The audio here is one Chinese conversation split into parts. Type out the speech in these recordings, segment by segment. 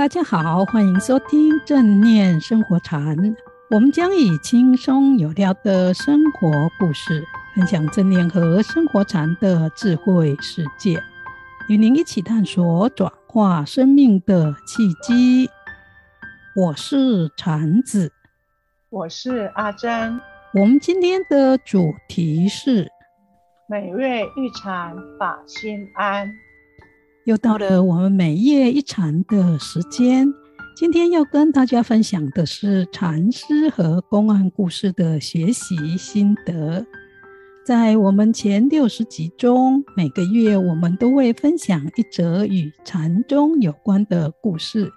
大家好，欢迎收听正念生活禅。我们将以轻松有料的生活故事，分享正念和生活禅的智慧世界，与您一起探索转化生命的契机。我是禅子，我是阿珍。我们今天的主题是每月一禅，法心安。又到了我们每月一禅的时间，今天要跟大家分享的是禅师和公案故事的学习心得。在我们前六十集中，每个月我们都会分享一则与禅宗有关的故事，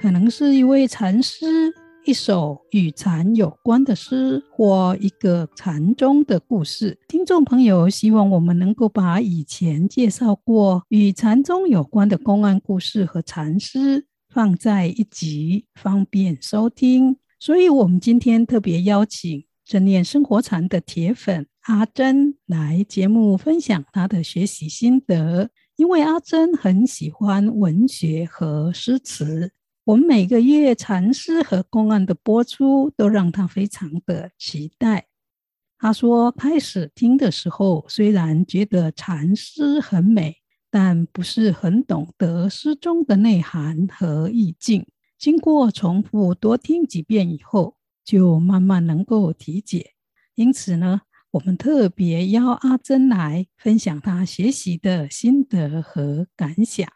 可能是一位禅师。一首与禅有关的诗，或一个禅宗的故事。听众朋友，希望我们能够把以前介绍过与禅宗有关的公案故事和禅诗放在一集，方便收听。所以，我们今天特别邀请正念生活禅的铁粉阿珍来节目分享她的学习心得，因为阿珍很喜欢文学和诗词。我们每个月禅诗和公案的播出，都让他非常的期待。他说，开始听的时候，虽然觉得禅诗很美，但不是很懂得诗中的内涵和意境。经过重复多听几遍以后，就慢慢能够理解。因此呢，我们特别邀阿珍来分享他学习的心得和感想。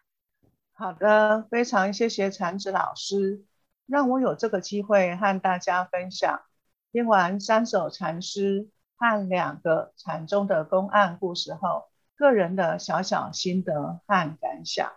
好的，非常谢谢禅子老师，让我有这个机会和大家分享听完三首禅诗和两个禅宗的公案故事后，个人的小小心得和感想。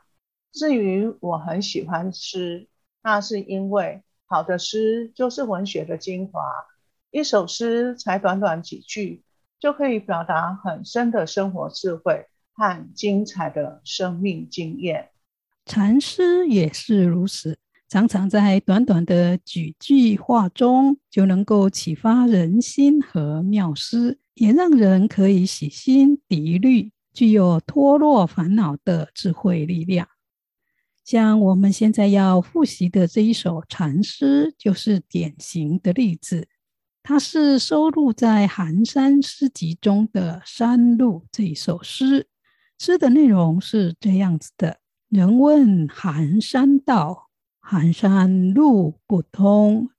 至于我很喜欢诗，那是因为好的诗就是文学的精华，一首诗才短短几句，就可以表达很深的生活智慧和精彩的生命经验。禅诗也是如此，常常在短短的几句话中就能够启发人心和妙思，也让人可以洗心涤虑，具有脱落烦恼的智慧力量。像我们现在要复习的这一首禅诗，就是典型的例子。它是收录在《寒山诗集》中的《山路》这一首诗，诗的内容是这样子的。人问寒山道，寒山路不通。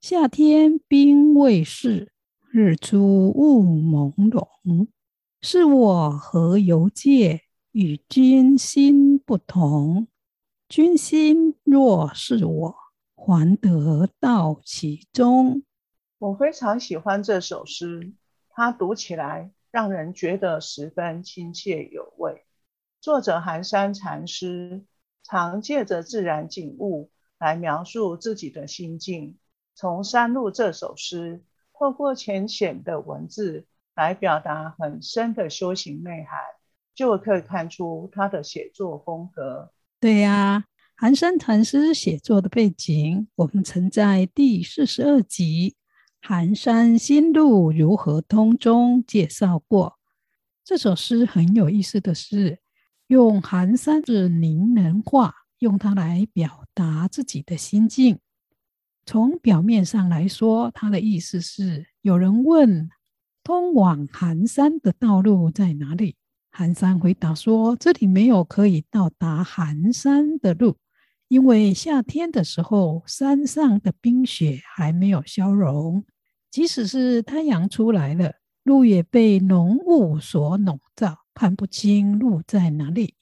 夏天冰未释，日出雾朦胧。是我何由借，与君心不同？君心若是我，还得到其中。我非常喜欢这首诗，它读起来让人觉得十分亲切有味。作者寒山禅师常借着自然景物来描述自己的心境。从《山路》这首诗，透过浅显的文字来表达很深的修行内涵，就可以看出他的写作风格。对呀、啊，寒山禅师写作的背景，我们曾在第四十二集《寒山心路如何通》中介绍过。这首诗很有意思的是，用寒山是拟人化，用它来表达自己的心境。从表面上来说，它的意思是：有人问通往寒山的道路在哪里？寒山回答说：这里没有可以到达寒山的路，因为夏天的时候，山上的冰雪还没有消融，即使是太阳出来了，路也被浓雾所笼罩。看不清路在哪里，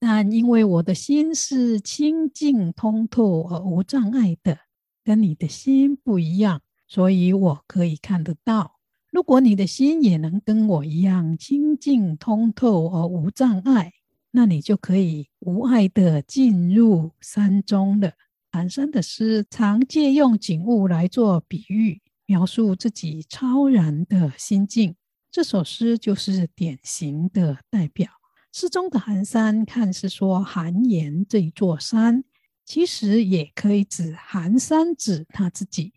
但因为我的心是清净通透而无障碍的，跟你的心不一样，所以我可以看得到。如果你的心也能跟我一样清净通透而无障碍，那你就可以无碍地进入山中了。寒山的诗常借用景物来做比喻，描述自己超然的心境。这首诗就是典型的代表。诗中的寒山，看似说寒岩这一座山，其实也可以指寒山子他自己。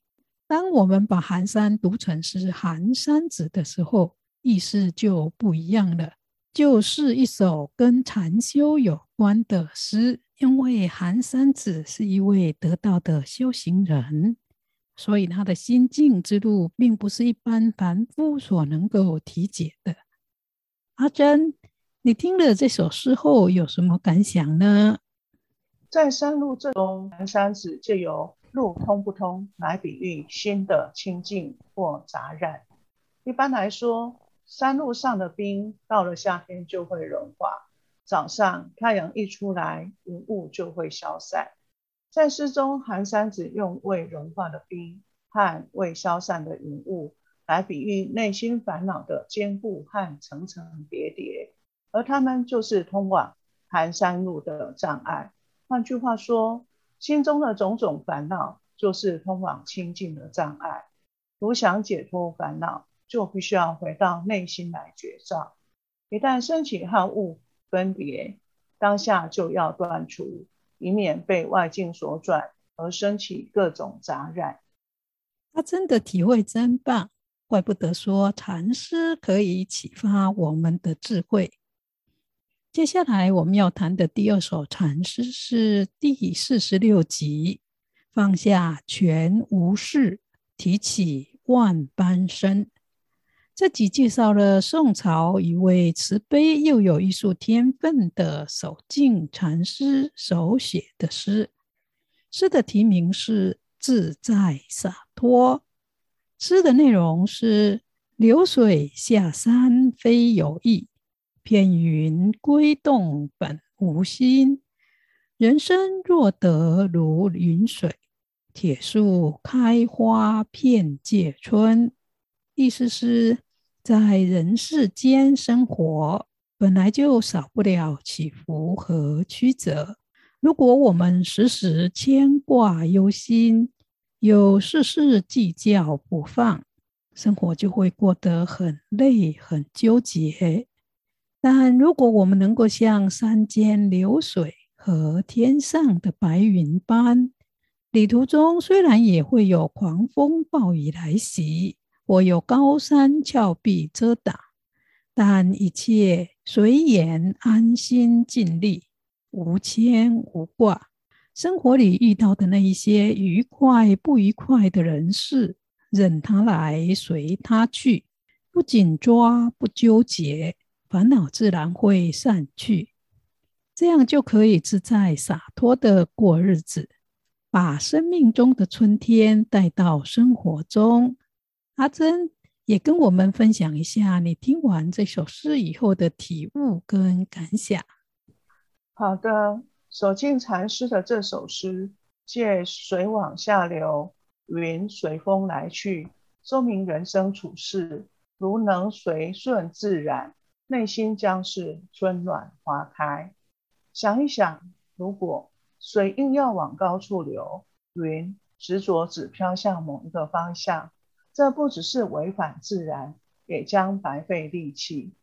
当我们把寒山读成是寒山子的时候，意思就不一样了。就是一首跟禅修有关的诗。因为寒山子是一位得道的修行人，所以他的心境之路并不是一般凡夫所能够体解的。阿珍，你听了这首诗后有什么感想呢？在山路这中，南山子借由路通不通来比喻心的清净或杂染。一般来说，山路上的冰到了夏天就会融化。早上太阳一出来，云雾就会消散。在诗中，寒山子用未融化的冰和未消散的云雾来比喻内心烦恼的坚固和层层叠叠，而它们就是通往寒山路的障碍。换句话说，心中的种种烦恼就是通往清净的障碍。如想解脱烦恼，就必须要回到内心来觉照。一旦升起好物。分别当下就要断除，以免被外境所转而生起各种杂染。他真的体会真棒，怪不得说禅诗可以启发我们的智慧。接下来我们要谈的第二首禅诗是第四十六集：放下全无事，提起万般身。这集介绍了宋朝一位慈悲又有艺术天分的守静禅师手写的诗。诗的题名是《自在洒脱》。诗的内容是：流水下山非有意，片云归洞本无心。人生若得如云水，铁树开花遍界春。意思是。在人世间生活，本来就少不了起伏和曲折。如果我们时时牵挂忧心，有事事计较不放，生活就会过得很累、很纠结。但如果我们能够像山间流水和天上的白云般，旅途中虽然也会有狂风暴雨来袭。我有高山峭壁遮挡，但一切随缘，安心尽力，无牵无挂。生活里遇到的那一些愉快不愉快的人事，任他来，随他去，不紧抓，不纠结，烦恼自然会散去。这样就可以自在洒脱的过日子，把生命中的春天带到生活中。阿珍也跟我们分享一下你听完这首诗以后的体悟跟感想。好的，守静禅师的这首诗，借水往下流，云随风来去，说明人生处事如能随顺自然，内心将是春暖花开。想一想，如果水硬要往高处流，云执着只飘向某一个方向。这不只是违反自然，也将白费力气。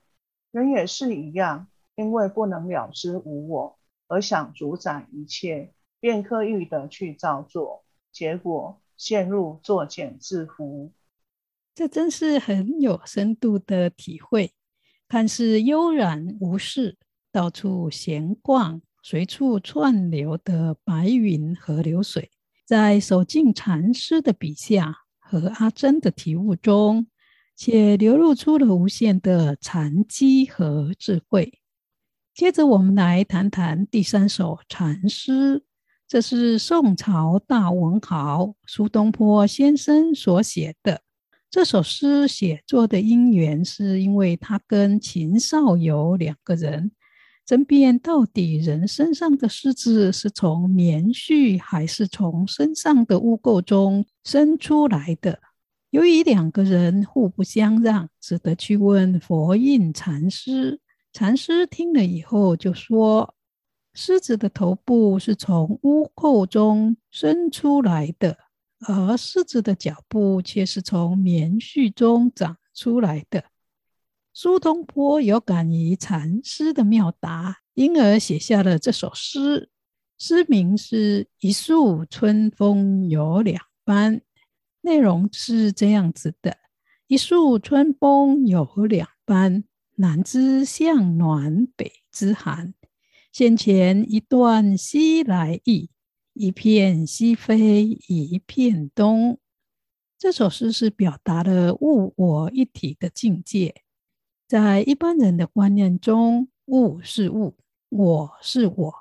人也是一样，因为不能了知无我，而想主宰一切，便刻意的去造作，结果陷入作茧自缚。这真是很有深度的体会。看似悠然无事，到处闲逛，随处串流的白云和流水，在守静禅师的笔下。和阿珍的体悟中，且流露出了无限的禅机和智慧。接着，我们来谈谈第三首禅诗，这是宋朝大文豪苏东坡先生所写的。这首诗写作的因缘，是因为他跟秦少游两个人争辩，到底人身上的虱子是从棉絮还是从身上的污垢中生出来的。由于两个人互不相让，只得去问佛印禅师。禅师听了以后就说：“狮子的头部是从污垢中生出来的，而狮子的脚部却是从棉絮中长出来的。”苏东坡有感于禅师的妙答，因而写下了这首诗。诗名是一树春风有两般，内容是这样子的：一树春风有两般，南枝向暖，北枝寒。先前一段西来意，一片西飞一片东。这首诗是表达了物我一体的境界。在一般人的观念中，物是物，我是我，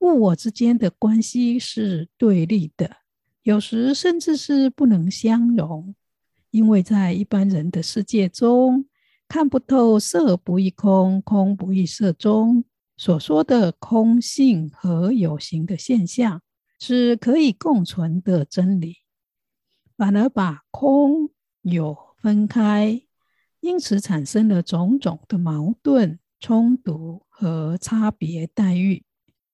物我之间的关系是对立的，有时甚至是不能相容。因为在一般人的世界中，看不透色不异空，空不异色中所说的空性和有形的现象，是可以共存的真理。反而把空有分开，因此产生了种种的矛盾、冲突和差别待遇。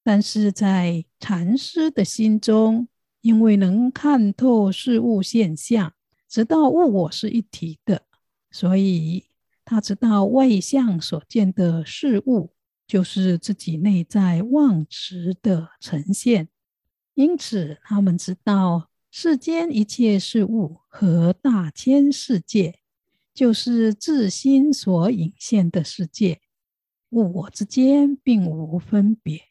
但是在禅师的心中，因为能看透事物现象，知道物我是一体的，所以他知道外相所见的事物，就是自己内在妄执的呈现。因此，他们知道。世间一切事物和大千世界，就是自心所引现的世界，物我之间并无分别。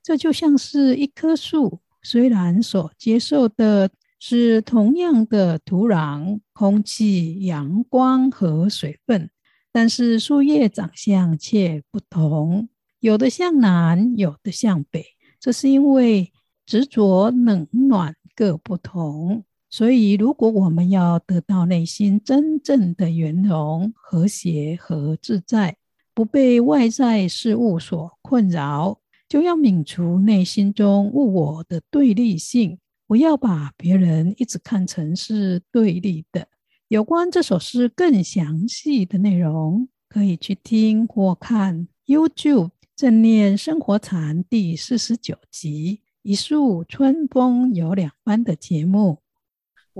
这就像是一棵树，虽然所接受的是同样的土壤、空气、阳光和水分，但是树叶长相却不同，有的向南，有的向北。这是因为执着冷暖。各不同，所以如果我们要得到内心真正的圆融、和谐和自在，不被外在事物所困扰，就要泯除内心中物我的对立性，不要把别人一直看成是对立的。有关这首诗更详细的内容，可以去听或看 YouTube 正念生活禅第四十九集。一树春风有两般的节目，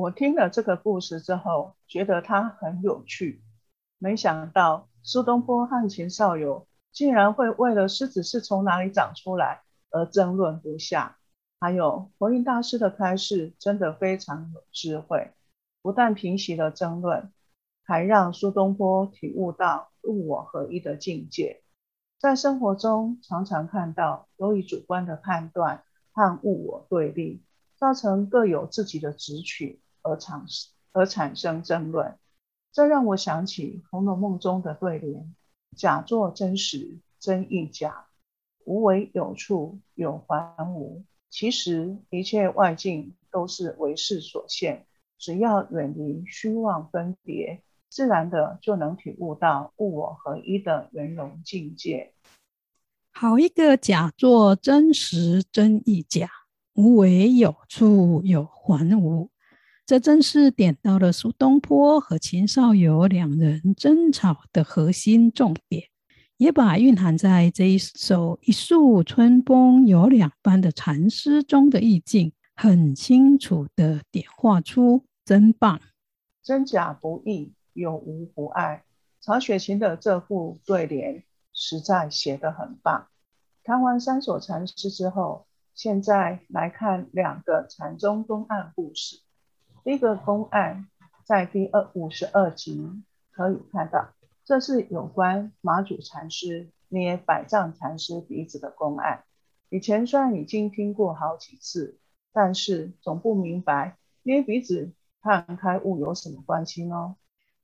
我听了这个故事之后，觉得它很有趣。没想到苏东坡和秦少游竟然会为了狮子是从哪里长出来而争论不下。还有佛印大师的开示真的非常有智慧，不但平息了争论，还让苏东坡体悟到物我合一的境界。在生活中常常看到由于主观的判断。和物我对立，造成各有自己的执取而产而产生争论。这让我想起《红楼梦》中的对联：“假作真实，真亦假；无为有处，有还无。”其实一切外境都是唯识所现，只要远离虚妄分别，自然的就能体悟到物我合一的圆融境界。好一个假作真实，真亦假；无为有处，有还无。这正是点到了苏东坡和秦少游两人争吵的核心重点，也把蕴含在这一首“一树春风有两般”的禅诗中的意境，很清楚地点画出，真棒！真假不易，有无不爱。曹雪芹的这副对联。实在写得很棒。看完三首禅诗之后，现在来看两个禅宗公案故事。第一个公案在第二五十二集可以看到，这是有关马祖禅师捏百丈禅师鼻子的公案。以前虽然已经听过好几次，但是总不明白捏鼻子和开悟有什么关系呢？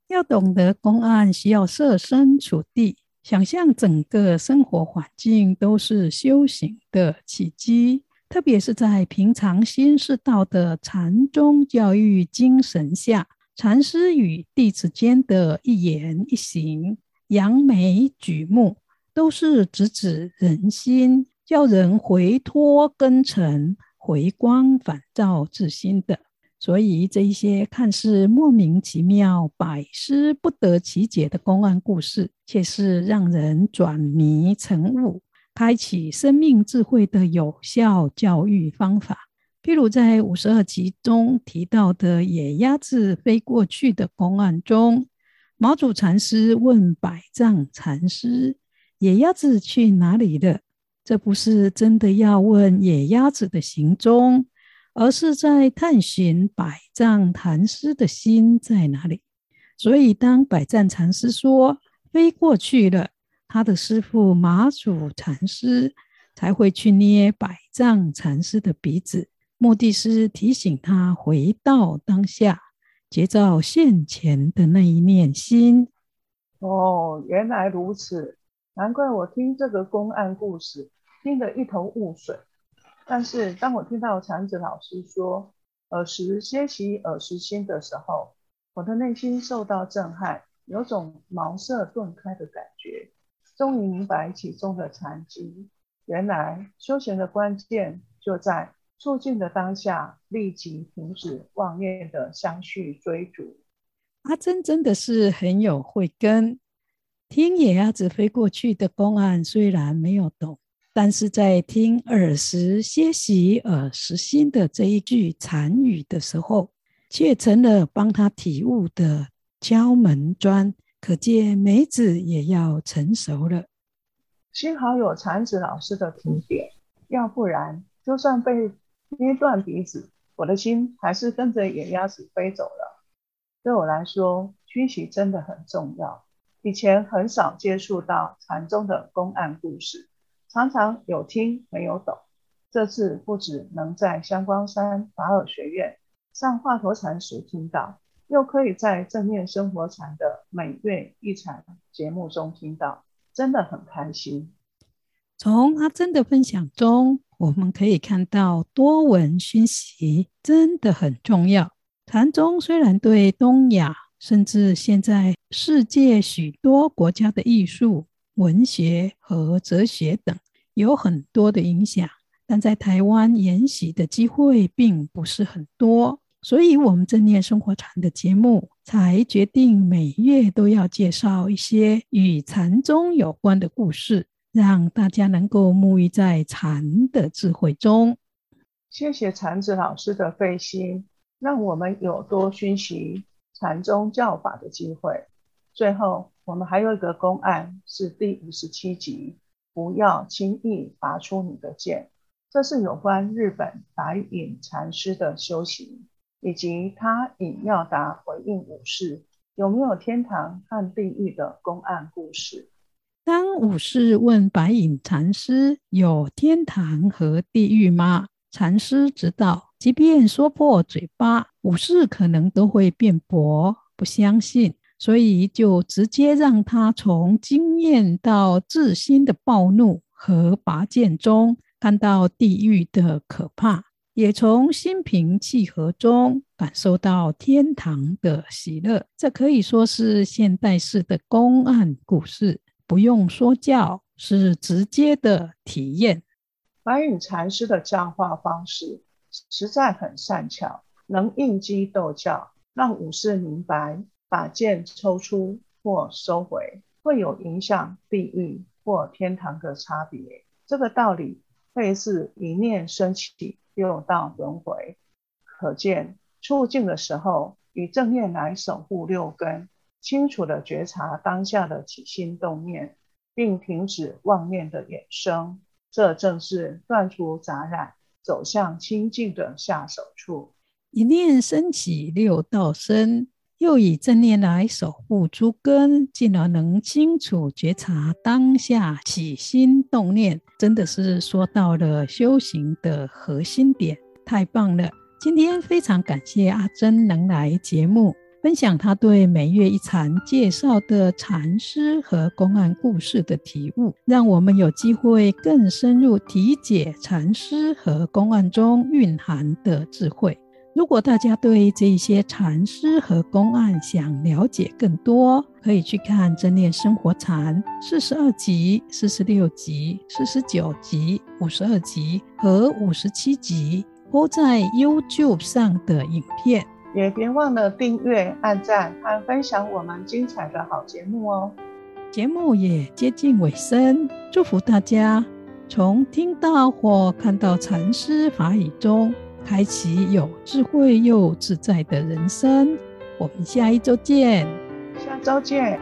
要懂得公案，需要设身处地。想象整个生活环境都是修行的契机，特别是在平常心是道的禅宗教育精神下，禅师与弟子间的一言一行、扬眉举目，都是直指人心，叫人回脱根尘、回光返照自心的。所以，这一些看似莫名其妙、百思不得其解的公案故事，却是让人转迷成悟、开启生命智慧的有效教育方法。譬如在五十二集中提到的野鸭子飞过去的公案中，毛祖禅师问百丈禅师：“野鸭子去哪里了？”这不是真的要问野鸭子的行踪。而是在探寻百丈禅师的心在哪里。所以，当百丈禅师说“飞过去了，他的师父马祖禅师才会去捏百丈禅师的鼻子，目的是提醒他回到当下，结照现前的那一念心。哦，原来如此，难怪我听这个公案故事听得一头雾水。但是当我听到禅子老师说“尔时歇息，尔时心”的时候，我的内心受到震撼，有种茅塞顿开的感觉，终于明白其中的禅机。原来修行的关键就在处境的当下，立即停止妄念的相续追逐。阿珍真的是很有慧根，听野鸭子飞过去的公案，虽然没有懂，但是在听耳时歇息，耳时心的这一句禅语的时候，却成了帮他体悟的敲门砖。可见梅子也要成熟了。幸好有禅子老师的提点，要不然就算被捏断鼻子，我的心还是跟着野鸭子飞走了。对我来说，熏习真的很重要。以前很少接触到禅宗的公案故事，常常有听没有懂。这次不只能在香光山法尔学院上华佗禅时听到，又可以在正念生活禅的每月一场节目中听到，真的很开心。从阿珍的分享中，我们可以看到多闻熏习真的很重要。禅宗虽然对东亚，甚至现在世界许多国家的艺术、文学和哲学等有很多的影响，但在台湾研习的机会并不是很多，所以我们正念生活禅的节目才决定每月都要介绍一些与禅宗有关的故事，让大家能够沐浴在禅的智慧中。谢谢禅子老师的费心。让我们有多熏习禅宗教法的机会。最后，我们还有一个公案，是第五十七集，不要轻易拔出你的剑。这是有关日本白隐禅师的修行，以及他引妙达回应武士有没有天堂和地狱的公案故事。当武士问白隐禅师有天堂和地狱吗？禅师知道。即便说破嘴巴，武士可能都会辩驳，不相信，所以就直接让他从经验到自心的暴怒和拔剑中看到地狱的可怕，也从心平气和中感受到天堂的喜乐。这可以说是现代式的公案故事，不用说教，是直接的体验。白隐禅师的教化方式。实在很善巧，能应机逗教，让武士明白把剑抽出或收回会有影响地狱或天堂的差别。这个道理类似一念生起，六道轮回。可见处境的时候，以正念来守护六根，清楚地觉察当下的起心动念，并停止妄念的衍生。这正是断除杂染。走向清净的下手处，一念生起六道生，又以正念来守护诸根，进而能清楚觉察当下起心动念，真的是说到了修行的核心点，太棒了！今天非常感谢阿珍能来节目。分享他对每月一禅介绍的禅师和公案故事的体悟，让我们有机会更深入体解禅师和公案中蕴含的智慧。如果大家对这些禅师和公案想了解更多，可以去看《正念生活禅》四十二集、四十六集、四十九集、五十二集和五十七集，播在 YouTube 上的影片。也别忘了订阅、按赞和分享我们精彩的好节目哦！节目也接近尾声，祝福大家从听到或看到禅师法语中，开启有智慧又自在的人生。我们下一周见，下周见。